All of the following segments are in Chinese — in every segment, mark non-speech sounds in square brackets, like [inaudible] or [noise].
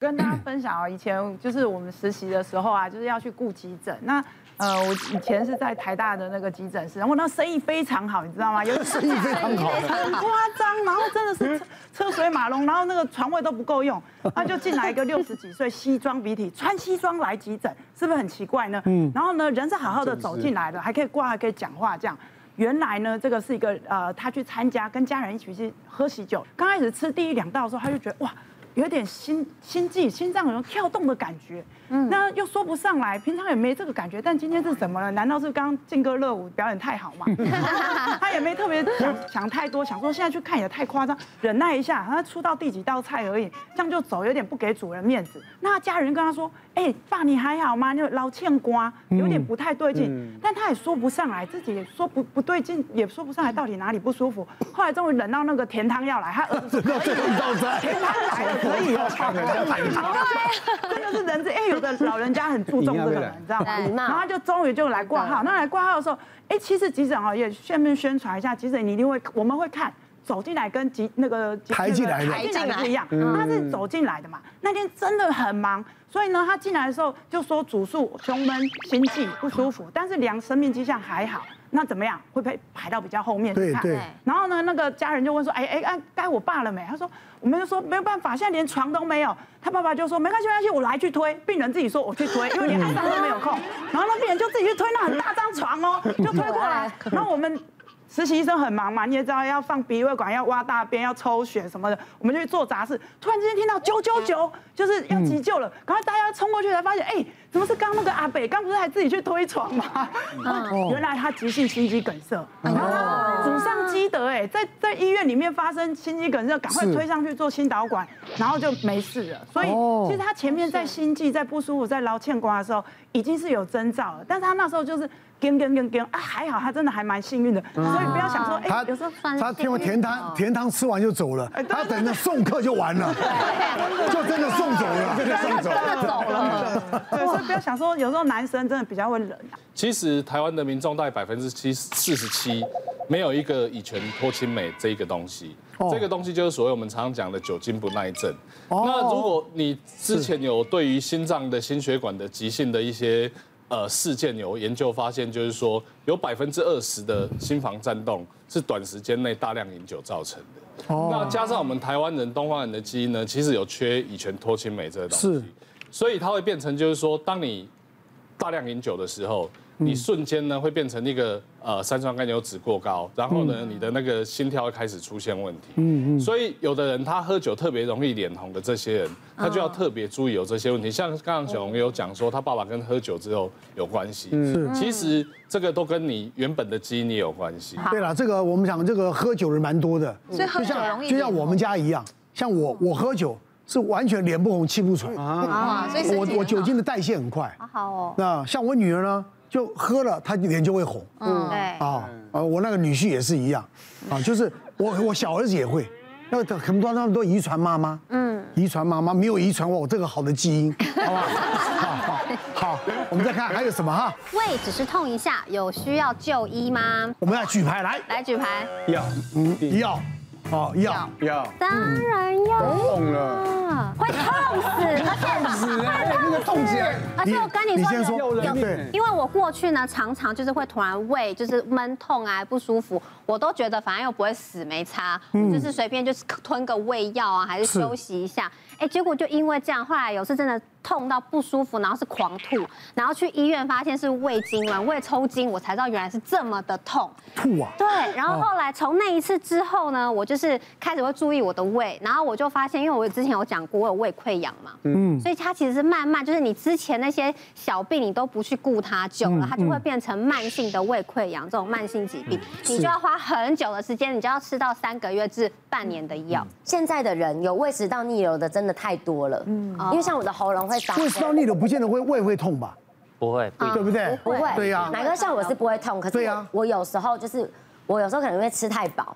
跟大家分享啊，以前就是我们实习的时候啊，就是要去顾急诊。那呃，我以前是在台大的那个急诊室，然后那生意非常好，你知道吗？有生意非常好，很夸张，然后真的是车水马龙，然后那个床位都不够用，那就进来一个六十几岁西装笔挺，穿西装来急诊，是不是很奇怪呢？嗯。然后呢，人是好好的走进来的，还可以挂，还可以讲话，这样。原来呢，这个是一个呃，他去参加，跟家人一起去喝喜酒。刚开始吃第一两道的时候，他就觉得哇。有点心心悸，心脏有跳动的感觉，嗯，那又说不上来，平常也没这个感觉，但今天是怎么了？难道是刚刚劲歌热舞表演太好吗？[laughs] 他也没特别想想太多，想说现在去看也太夸张，忍耐一下，他出到第几道菜而已，这样就走，有点不给主人面子。那家人跟他说：“哎、欸，爸，你还好吗？你老欠瓜，有点不太对劲。嗯”但他也说不上来，自己也说不不对劲，也说不上来到底哪里不舒服。[laughs] 后来终于忍到那个甜汤要来，他儿子说：“甜汤来了。”可以哦，对，这就是人质。哎，有的老人家很注重这个，你知道吗？然后他就终于就来挂号。那来挂号的时候，哎，其实急诊哦也顺便宣传一下，急诊你一定会，我们会看走进来跟急那个抬进来的抬进来不一样，他是走进来的嘛。那天真的很忙，所以呢，他进来的时候就说主诉胸闷、心悸不舒服，但是量生命迹象还好。那怎么样？会被排到比较后面去看。对对。然后呢，那个家人就问说：“哎哎哎，该我爸了没？”他说：“我们就说没有办法，现在连床都没有。”他爸爸就说：“没关系，没关系，我来去推。”病人自己说：“我去推，因为连安上都没有空。”然后那病人就自己去推那很大张床哦，就推过来。[laughs] 然后我们。实习医生很忙嘛，你也知道要放鼻胃管，要挖大便，要抽血什么的，我们就去做杂事。突然之间听到九九九，就是要急救了，赶快大家冲过去，才发现，哎，怎么是刚那个阿北？刚不是还自己去推床吗？[laughs] 原来他急性心肌梗塞，然后他祖上积德，哎，在在医院里面发生心肌梗塞，赶快推上去做心导管，然后就没事了。所以其实他前面在心悸、在不舒服、在劳欠瓜的时候，已经是有征兆了，但是他那时候就是。跟跟跟跟啊，还好他真的还蛮幸运的，所以不要想说，哎，有时候他听完甜汤，甜汤吃完就走了，他等着送客就完了，就真的送走了，真的送走了，[laughs] 不要想说，有时候男生真的比较会冷。其实台湾的民众大概百分之七四十七没有一个乙醛脱氢酶这一个东西，这个东西就是所谓我们常常讲的酒精不耐症。那如果你之前有对于心脏的心血管的急性的一些。呃，事件有研究发现，就是说有百分之二十的心房颤动是短时间内大量饮酒造成的。哦。那加上我们台湾人、东方人的基因呢，其实有缺乙醛脱氢酶这个东西。是。所以它会变成，就是说，当你大量饮酒的时候。你瞬间呢会变成那个呃三酸甘油酯过高，然后呢你的那个心跳会开始出现问题。嗯嗯。所以有的人他喝酒特别容易脸红的这些人，他就要特别注意有这些问题。像刚刚小红也有讲说，他爸爸跟喝酒之后有关系。嗯。其实这个都跟你原本的基因也有关系。对了，这个我们讲这个喝酒人蛮多的，所以喝酒容易就像我们家一样，像我我喝酒是完全脸不红气不喘啊。所以我我酒精的代谢很快。好哦。那像我女儿呢？就喝了，她脸就会红。嗯，对。啊，呃，我那个女婿也是一样，啊，就是我我小儿子也会，那个很多他们都遗传妈妈。嗯。遗传妈妈没有遗传我这个好的基因，[laughs] 好吧？好好好，我们再看还有什么哈？胃只是痛一下，有需要就医吗？我们要举牌来。来举牌。要，嗯，要。哦，要。要，当然要。懂了，会痛死，而且痛死，那个痛起来。而且我跟你说，你先说，对，因为我过去呢，常常就是会突然胃就是闷痛啊，不舒服，我都觉得反正又不会死，没差，就是随便就是吞个胃药啊，还是休息一下。哎，结果就因为这样，后来有次真的。痛到不舒服，然后是狂吐，然后去医院发现是胃痉挛，胃抽筋，我才知道原来是这么的痛。吐啊！对，然后后来从那一次之后呢，我就是开始会注意我的胃，然后我就发现，因为我之前有讲过我有胃溃疡嘛，嗯，所以它其实是慢慢，就是你之前那些小病你都不去顾它，久了它就会变成慢性的胃溃疡这种慢性疾病，你就要花很久的时间，你就要吃到三个月至半年的药。现在的人有胃食道逆流的真的太多了，嗯，因为像我的喉咙会。胃食道逆流不见得会胃会痛吧？不会，对不对？不会，对呀。哪个像我是不会痛，可是对呀我有时候就是我有时候可能会吃太饱，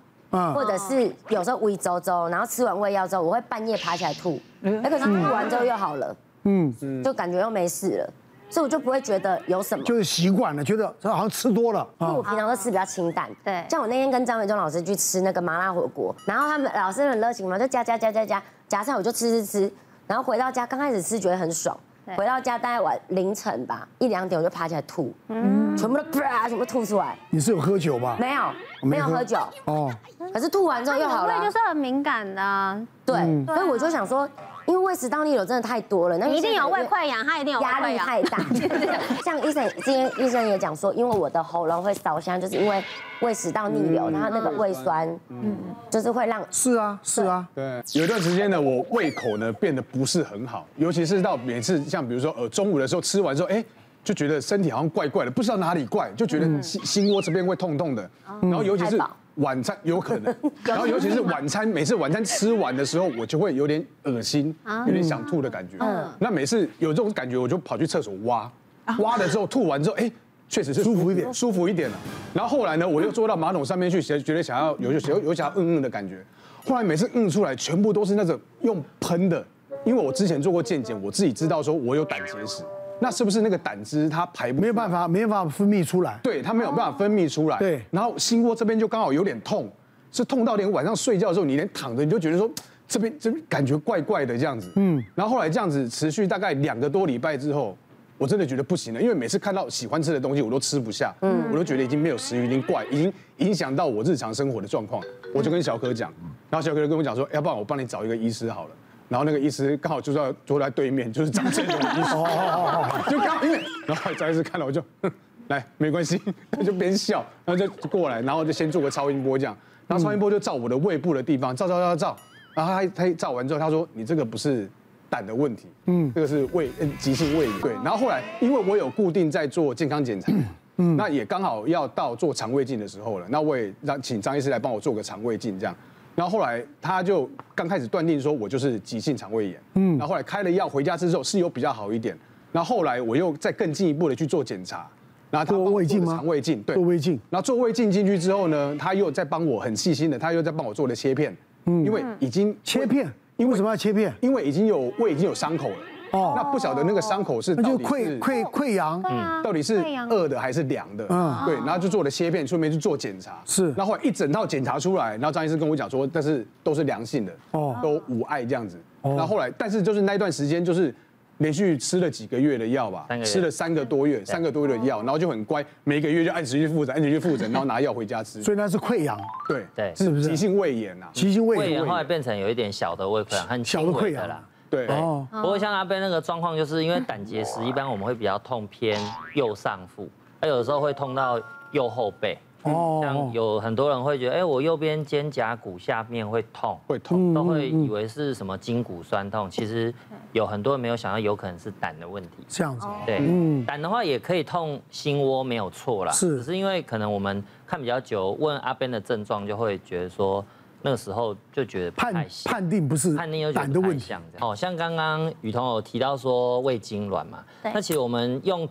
或者是有时候胃周周，然后吃完胃药之后，我会半夜爬起来吐，那可是吐完之后又好了，嗯，就感觉又没事了，所以我就不会觉得有什么，就是习惯了，觉得好像吃多了。因为我平常都吃比较清淡，对。像我那天跟张维忠老师去吃那个麻辣火锅，然后他们老师很热情嘛，就加加加加加夹菜，我就吃吃吃。然后回到家刚开始吃觉得很爽，回到家大概晚凌晨吧一两点我就爬起来吐，嗯，全部都啪全部吐出来。你是有喝酒吧？没有，没有喝酒。哦，可是吐完之后又好了。胃就是很敏感的，对，所以我就想说。因为胃食道逆流真的太多了，那一定有胃溃疡，他一定有压力太大。[laughs] 像医生今天医生也讲说，因为我的喉咙会烧香，就是因为胃食道逆流，然后那个胃酸，嗯，就是会让。是啊，是啊，对。有一段时间呢，我胃口呢变得不是很好，尤其是到每次像比如说呃中午的时候吃完之后，哎，就觉得身体好像怪怪的，不知道哪里怪，就觉得心心窝这边会痛痛的，然后尤其是。晚餐有可能，[laughs] 然后尤其是晚餐，每次晚餐吃完的时候，我就会有点恶心，有点想吐的感觉。嗯，那每次有这种感觉，我就跑去厕所挖，挖了之后吐完之后，哎，确实是舒服一点，舒服一点了。然后后来呢，我又坐到马桶上面去，觉得想要有有有想要嗯嗯的感觉。后来每次嗯出来，全部都是那种用喷的，因为我之前做过健检，我自己知道说我有胆结石。那是不是那个胆汁它排没有办法，没有办法分泌出来？对，它没有办法分泌出来。对，然后心窝这边就刚好有点痛，是痛到连晚上睡觉的时候，你连躺着你就觉得说 [tsk] 这边这边感觉怪怪的这样子。嗯，然后后来这样子持续大概两个多礼拜之后，我真的觉得不行了，因为每次看到喜欢吃的东西我都吃不下，嗯，我都觉得已经没有食欲，已经怪，已经影响到我日常生活的状况。我就跟小可讲，然后小可就跟我讲说，要不然我帮你找一个医师好了。然后那个医师刚好就在坐在对面，[laughs] 就是张医师，[laughs] 就刚因为，然后张医师看到我就，[laughs] 来没关系，他就边笑，然后就过来，然后就先做个超音波这样，然后超音波就照我的胃部的地方，照照照照，然后他他照完之后，他说你这个不是胆的问题，嗯，这个是胃急性胃炎，对，然后后来因为我有固定在做健康检查，嗯，那也刚好要到做肠胃镜的时候了，那我也让请张医师来帮我做个肠胃镜这样。然后后来他就刚开始断定说我就是急性肠胃炎，嗯，然后后来开了药回家之后是有比较好一点，然后后来我又再更进一步的去做检查，然后他做胃镜吗？肠胃镜，对，做胃镜，然后做胃镜进去之后呢，他又在帮我很细心的，他又在帮我做了切片，嗯，因为已经切片，因为为什么要切片？因为已经有胃已经有伤口了。哦，那不晓得那个伤口是那就溃溃溃疡，嗯，到底是饿的还是凉的？嗯，对，然后就做了切片，顺便去做检查。是，然后后来一整套检查出来，然后张医师跟我讲说，但是都是良性的，哦，都无碍这样子。然后后来，但是就是那段时间，就是连续吃了几个月的药吧，吃了三个多月，三个多月的药，然后就很乖，每个月就按时去复诊，按时去复诊，然后拿药回家吃。所以那是溃疡，对。对，是不是？急性胃炎啊？急性胃炎，胃炎后来变成有一点小的胃溃疡，很小的溃疡。啦。对，不过像阿贝那个状况，就是因为胆结石，一般我们会比较痛偏右上腹，他有的时候会痛到右后背。哦，像有很多人会觉得，哎，我右边肩胛骨下面会痛，会痛，都会以为是什么筋骨酸痛，其实有很多人没有想到，有可能是胆的问题。这样子，对，嗯，胆的话也可以痛心窝，没有错啦。是，只是因为可能我们看比较久，问阿边的症状，就会觉得说。那个时候就觉得判判定不是判定有胆的问题，哦，像刚刚雨桐有提到说胃痉挛嘛，那其实我们用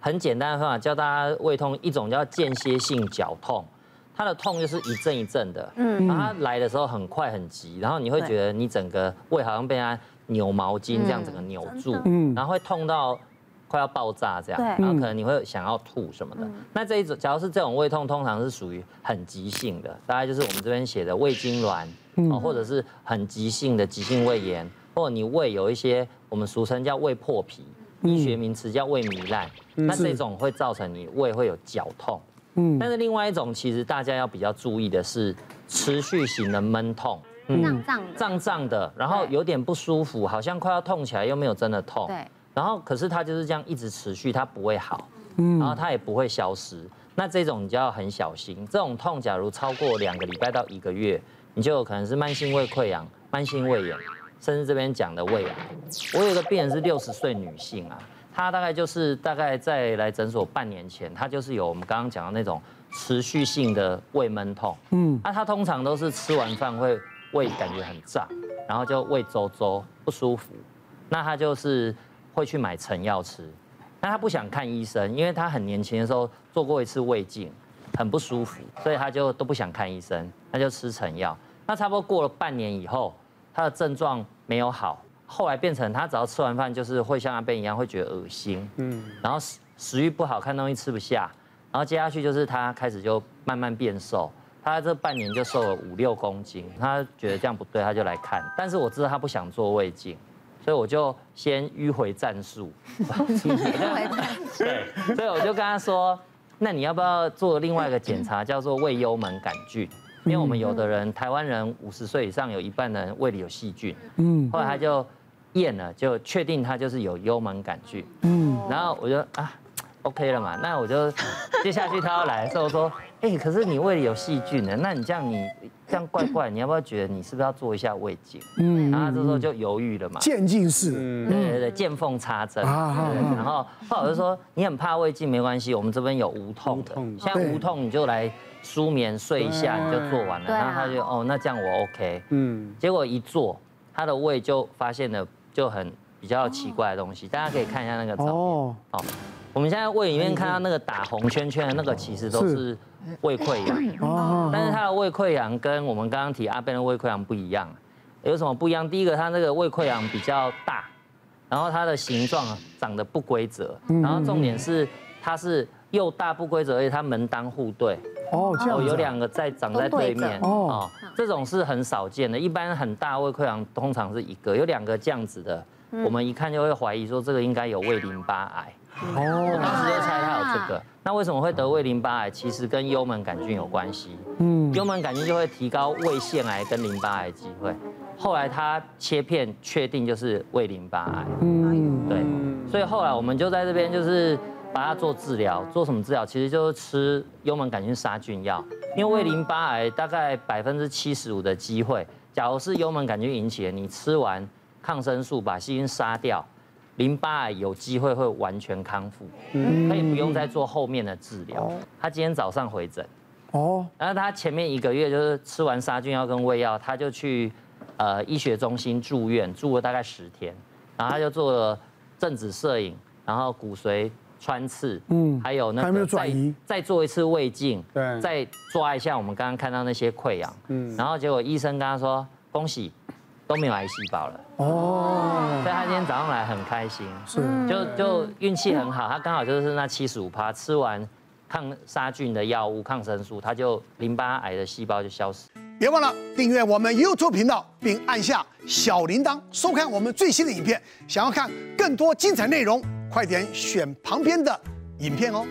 很简单的方法教大家胃痛，一种叫间歇性绞痛，它的痛就是一阵一阵的，嗯，然后它来的时候很快很急，然后你会觉得你整个胃好像被它扭毛巾这样整个扭住，嗯，然后会痛到。快要爆炸这样，然后可能你会想要吐什么的。那这一种，假如是这种胃痛，通常是属于很急性的，大概就是我们这边写的胃痙攣，或者是很急性的急性胃炎，或者你胃有一些我们俗称叫胃破皮，医学名词叫胃糜烂，那这种会造成你胃会有绞痛。嗯，但是另外一种，其实大家要比较注意的是持续型的闷痛，胀胀胀胀的，然后有点不舒服，好像快要痛起来，又没有真的痛。对。然后，可是它就是这样一直持续，它不会好，嗯，然后它也不会消失。那这种你就要很小心。这种痛，假如超过两个礼拜到一个月，你就有可能是慢性胃溃疡、慢性胃炎，甚至这边讲的胃癌。我有个病人是六十岁女性啊，她大概就是大概在来诊所半年前，她就是有我们刚刚讲的那种持续性的胃闷痛，嗯，那她通常都是吃完饭会胃感觉很胀，然后就胃周周不舒服，那她就是。会去买成药吃，那他不想看医生，因为他很年轻的时候做过一次胃镜，很不舒服，所以他就都不想看医生，他就吃成药。那差不多过了半年以后，他的症状没有好，后来变成他只要吃完饭就是会像阿边一样会觉得恶心，嗯，然后食食欲不好，看东西吃不下，然后接下去就是他开始就慢慢变瘦，他这半年就瘦了五六公斤，他觉得这样不对，他就来看，但是我知道他不想做胃镜。所以我就先迂回战术。迂回战术。对，所以我就跟他说，那你要不要做另外一个检查，叫做胃幽门杆菌？因为我们有的人，台湾人五十岁以上有一半人胃里有细菌。嗯。后来他就验了，就确定他就是有幽门杆菌。嗯。然后我就啊。OK 了嘛？那我就接下去他要来的时候说，哎，可是你胃里有细菌呢，那你这样你这样怪怪，你要不要觉得你是不是要做一下胃镜？嗯，然后这时候就犹豫了嘛。渐进式，对对对，见缝插针。然后后来我就说，你很怕胃镜没关系，我们这边有无痛的，现在无痛你就来舒眠睡一下你就做完了。然后他就哦，那这样我 OK。嗯，结果一做，他的胃就发现了就很比较奇怪的东西，大家可以看一下那个照片。哦。我们现在胃里面看到那个打红圈圈的那个，其实都是胃溃疡。[coughs] 哦。但是它的胃溃疡跟我们刚刚提阿 Ben 的胃溃疡不一样，有什么不一样？第一个，它那个胃溃疡比较大，然后它的形状长得不规则，然后重点是它是又大不规则，而且它门当户对。哦，这样。有两个在长在对面。哦。这种是很少见的，一般很大胃溃疡通常是一个，有两个这样子的，我们一看就会怀疑说这个应该有胃淋巴癌。哦，我当时就猜他有这个。那为什么会得胃淋巴癌？其实跟幽门杆菌有关系。嗯，幽门杆菌就会提高胃腺癌跟淋巴癌机会。后来他切片确定就是胃淋巴癌。嗯，对。所以后来我们就在这边就是把它做治疗，做什么治疗？其实就是吃幽门杆菌杀菌药。因为胃淋巴癌大概百分之七十五的机会，假如是幽门杆菌引起的，你吃完抗生素把细菌杀掉。淋巴癌有机会会完全康复，可以不用再做后面的治疗。他今天早上回诊，哦，然后他前面一个月就是吃完杀菌药跟胃药，他就去呃医学中心住院，住了大概十天，然后他就做了正子摄影，然后骨髓穿刺，嗯，还有那个再再做一次胃镜，对，再抓一下我们刚刚看到那些溃疡，嗯，然后结果医生跟他说恭喜。都没有癌细胞了哦，所以他今天早上来很开心，是就就运气很好，他刚好就是那七十五趴，吃完抗杀菌的药物抗生素，他就淋巴癌的细胞就消失。别忘了订阅我们 YouTube 频道，并按下小铃铛，收看我们最新的影片。想要看更多精彩内容，快点选旁边的影片哦。